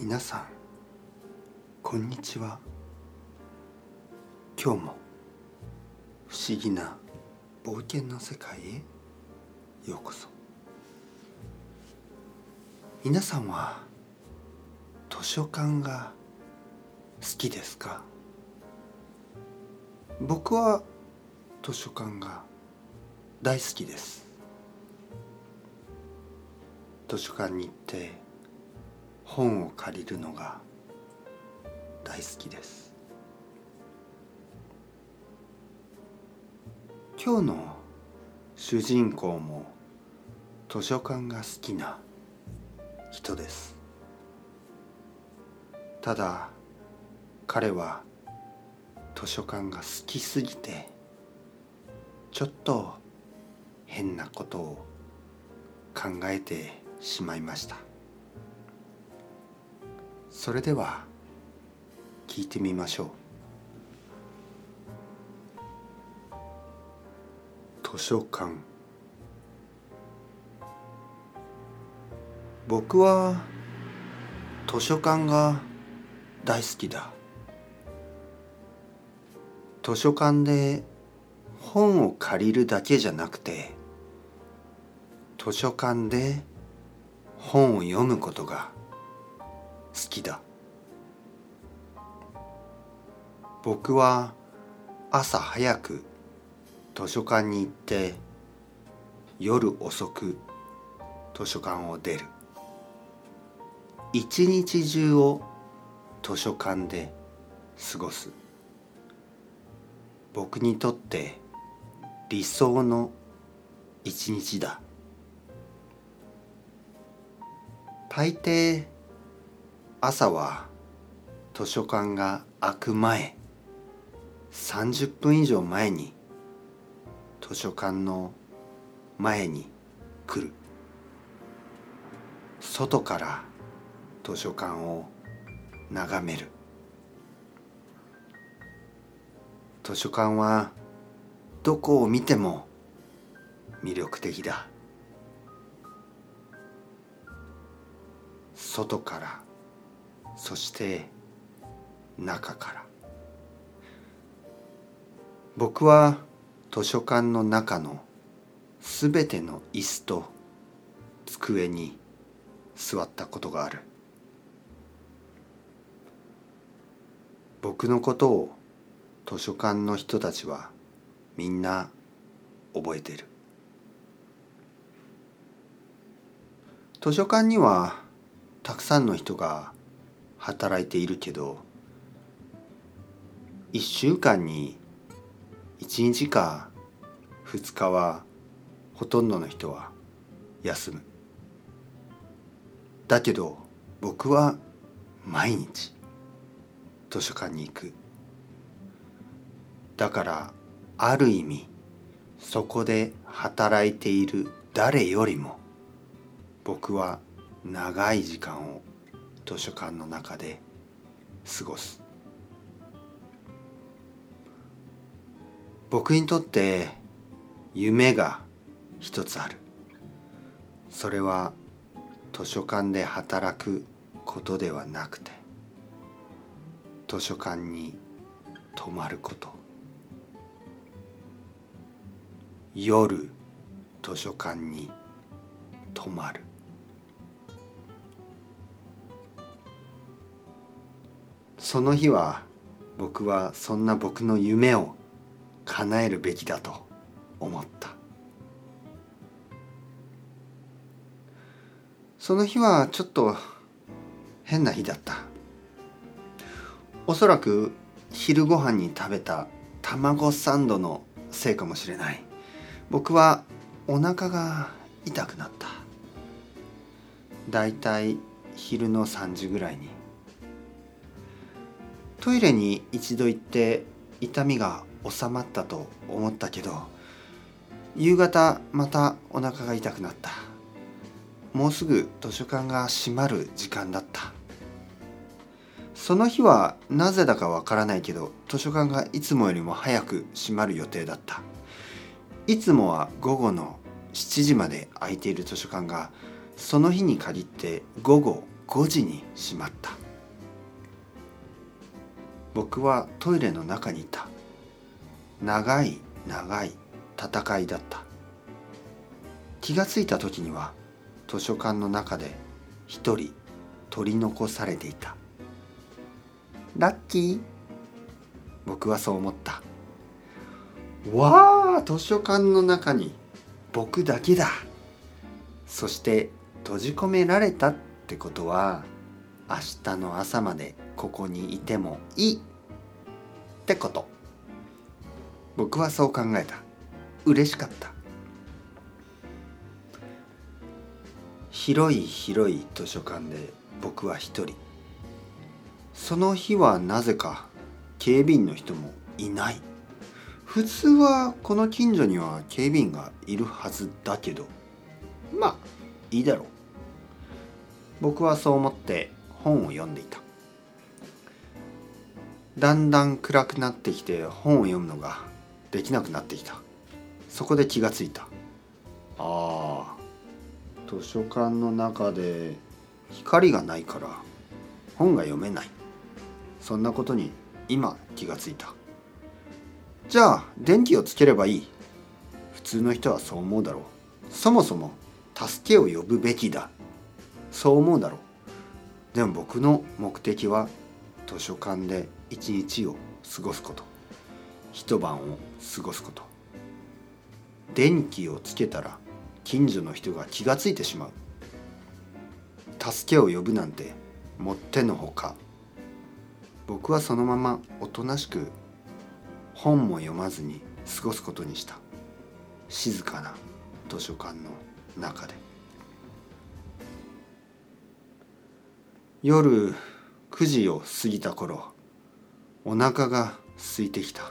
皆さんこんにちは。今日も不思議な冒険の世界へようこそ。皆さんは図書館が好きですか？僕は図書館が大好きです。図書館に行って本を借りるのが大好きです。今日の主人公も図書館が好きな人です。ただ彼は図書館が好きすぎてちょっと変なことを考えてしまいました。それでは聞いてみましょう。図書館。僕は図書館が大好きだ。図書館で本を借りるだけじゃなくて図書館で本を読むことがきだ。僕は朝早く図書館に行って夜遅く図書館を出る。一日中を図書館で過ごす。僕にとって理想の一日だ。大抵朝は図書館が開く前30分以上前に図書館の前に来る。外から図書館を眺める。図書館はどこを見ても魅力的だ。外からそして中から。僕は図書館の中のすべての椅子と机に座ったことがある。僕のことを図書館の人たちはみんな覚えてる。図書館にはたくさんの人が働いているけど1週間に1日か2日はほとんどの人は休む。だけど僕は毎日図書館に行く。だからある意味そこで働いている誰よりも僕は長い時間を図書館の中で過ごす。僕にとって夢が一つある。それは図書館で働くことではなくて図書館に泊まること。夜図書館に泊まる。その日は僕はそんな僕の夢を叶えるべきだと思った。その日はちょっと変な日だった。おそらく昼ご飯に食べた卵サンドのせいかもしれない。僕はお腹が痛くなった。だいたい昼の3時ぐらいにトイレに一度行って痛みが収まったと思ったけど夕方またお腹が痛くなった。もうすぐ図書館が閉まる時間だった。その日はなぜだかわからないけど図書館がいつもよりも早く閉まる予定だった。いつもは午後の7時まで空いている図書館がその日に限って午後5時に閉まった。僕はトイレの中にいた。長い長い戦いだった。気がついた時には図書館の中で一人取り残されていた。ラッキー。僕はそう思った。わあ図書館の中に僕だけだ。そして閉じ込められたってことは明日の朝までここにいてもいい。ってこと。僕はそう考えた。嬉しかった。広い広い図書館で僕は一人。その日はなぜか警備員の人もいない。普通はこの近所には警備員がいるはずだけど。まあいいだろう。僕はそう思って本を読んでいた。だんだん暗くなってきて本を読むのができなくなってきた。そこで気がついた。ああ。図書館の中で光がないから本が読めない。そんなことに今気がついた。じゃあ電気をつければいい。普通の人はそう思うだろう。そもそも助けを呼ぶべきだ。そう思うだろう。でも僕の目的は図書館で一日を過ごすこと。一晩を過ごすこと。電気をつけたら近所の人が気がついてしまう。助けを呼ぶなんてもってのほか。僕はそのままおとなしく本も読まずに過ごすことにした。静かな図書館の中で。夜9時を過ぎた頃お腹が空いてきた。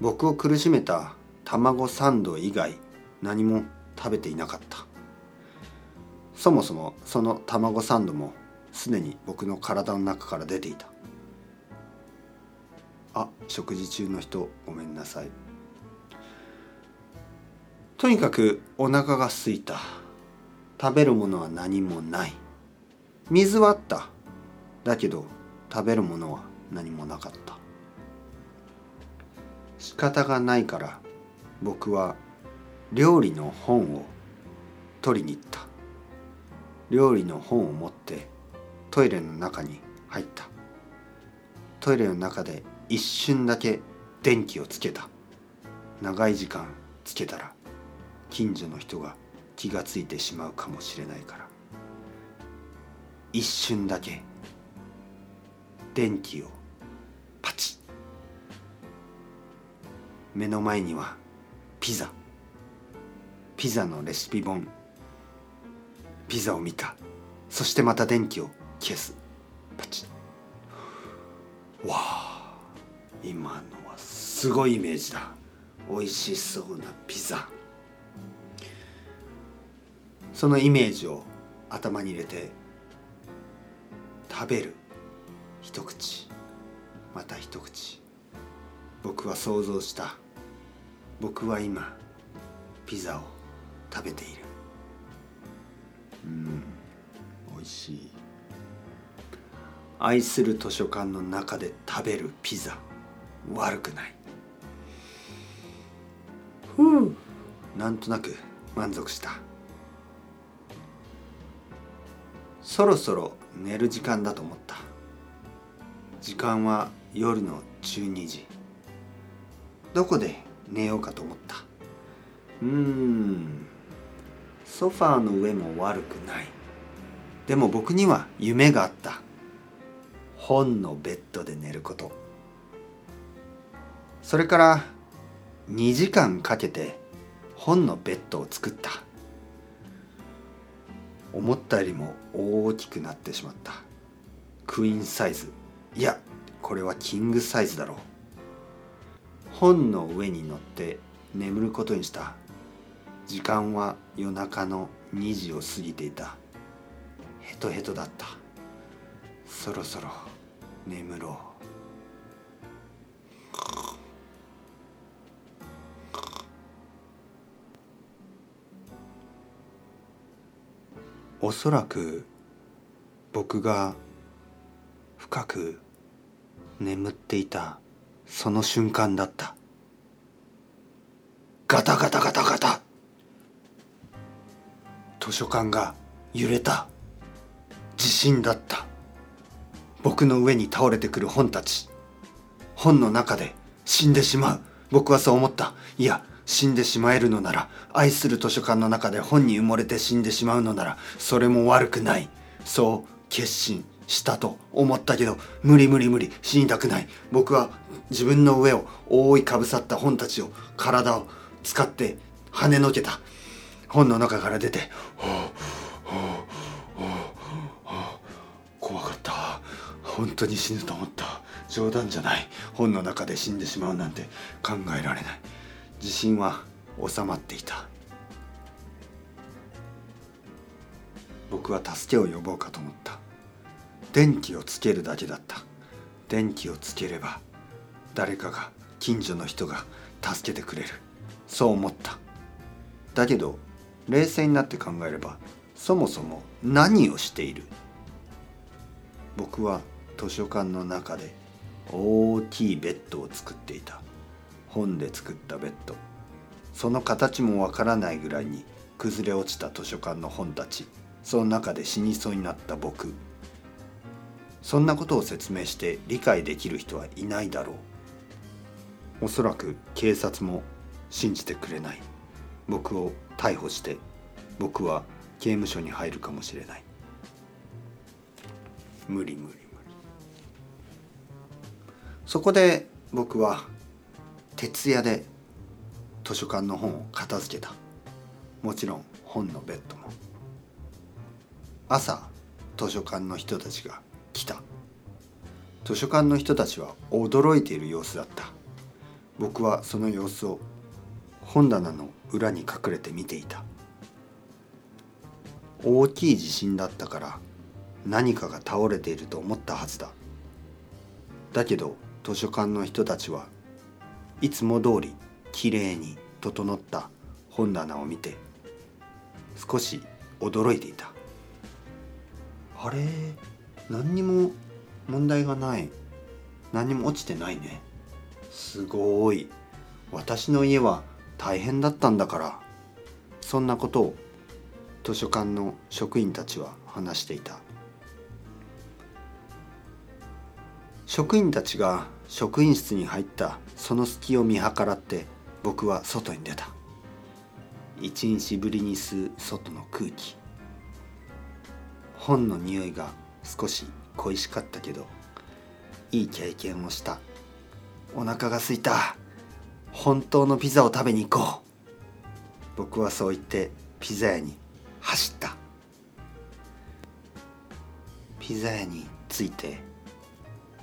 僕を苦しめた卵サンド以外何も食べていなかった。そもそもその卵サンドもすでに僕の体の中から出ていた。あ食事中の人ごめんなさい。とにかくお腹が空いた。食べるものは何もない。水はあった。だけど食べるものは何もなかった。仕方がないから僕は料理の本を取りに行った。料理の本を持ってトイレの中に入った。トイレの中で一瞬だけ電気をつけた。長い時間つけたら近所の人が気がついてしまうかもしれないから。一瞬だけ電気をパチッ。目の前にはピザ。ピザのレシピ本。ピザを見た。そしてまた電気を消す。パチッ。わあ。今のはすごいイメージだ。美味しそうなピザ。そのイメージを頭に入れて食べる。一口。また一口。僕は想像した。僕は今ピザを食べている。うん美味しい。愛する図書館の中で食べるピザ。悪くない。ふう。なんとなく満足した。そろそろ寝る時間だと思った時間は夜の12時。どこで寝ようかと思った？うーんソファーの上も悪くない。でも僕には夢があった。本のベッドで寝ること。それから2時間かけて本のベッドを作った。思ったよりも大きくなってしまった。クイーンサイズ。いやこれはキングサイズだろ。う本の上に乗って眠ることにした。時間は夜中の2時を過ぎていた。ヘトヘトだった。そろそろ眠ろう。おそらく僕が深く眠っていた。その瞬間だった。ガタガタガタガタ。図書館が揺れた。地震だった。僕の上に倒れてくる本たち。本の中で死んでしまう。僕はそう思った。いや死んでしまえるのなら愛する図書館の中で本に埋もれて死んでしまうのならそれも悪くない。そう決心。したと思ったけど無理無理無理死にたくない。僕は自分の上を覆いかぶさった本たちを体を使って跳ねのけた。本の中から出て怖かった本当に死ぬと思った冗談じゃない本の中で死んでしまうなんて考えられない地震は収まっていた僕は助けを呼ぼうかと思った電気をつけるだけだった。電気をつければ誰かが近所の人が助けてくれる。そう思った。だけど冷静になって考えればそもそも何をしている。僕は図書館の中で大きいベッドを作っていた。本で作ったベッド。その形もわからないぐらいに崩れ落ちた図書館の本たち。その中で死にそうになった僕。そんなことを説明して理解できる人はいないだろう。おそらく警察も信じてくれない。僕を逮捕して僕は刑務所に入るかもしれない。無理無理無理。そこで僕は徹夜で図書館の本を片付けた。もちろん本のベッドも。朝図書館の人たちが来た。図書館の人たちは驚いている様子だった。僕はその様子を本棚の裏に隠れて見ていた。大きい地震だったから何かが倒れていると思ったはずだ。だけど図書館の人たちはいつも通りきれいに整った本棚を見て少し驚いていた。あれ？何にも問題がない。何にも落ちてないね。すごい。私の家は大変だったんだから。そんなことを図書館の職員たちは話していた。職員たちが職員室に入った。その隙を見計らって僕は外に出た。一日ぶりに吸う外の空気。本の匂いが少し恋しかったけどいい経験をした。お腹が空いた。本当のピザを食べに行こう。僕はそう言ってピザ屋に走った。ピザ屋に着いて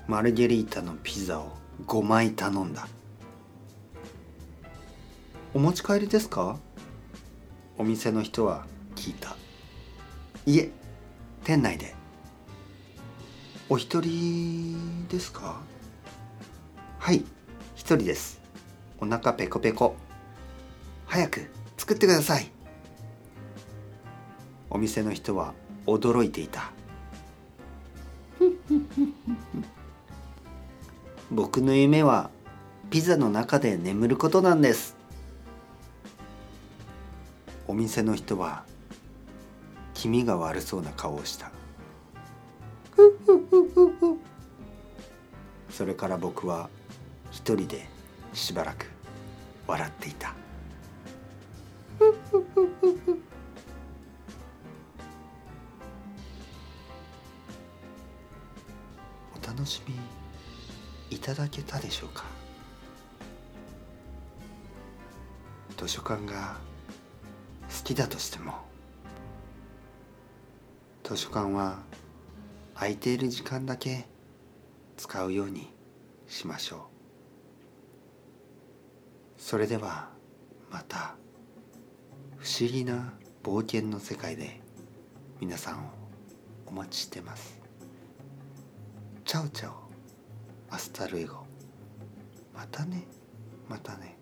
マルゲリータのピザを5枚頼んだ。お持ち帰りですか？お店の人は聞いた。いえ店内で。お一人ですか？はい一人です。お腹ペコペコ。早く作ってください。お店の人は驚いていた。僕の夢はピザの中で眠ることなんです。お店の人は気味が悪そうな顔をした。それから僕は一人でしばらく笑っていた。お楽しみいただけたでしょうか？図書館が好きだとしても。図書館は空いている時間だけ使うようにしましょう。それではまた不思議な冒険の世界で皆さんをお待ちしてます。チャオチャオアスタルエゴ。またねまたね。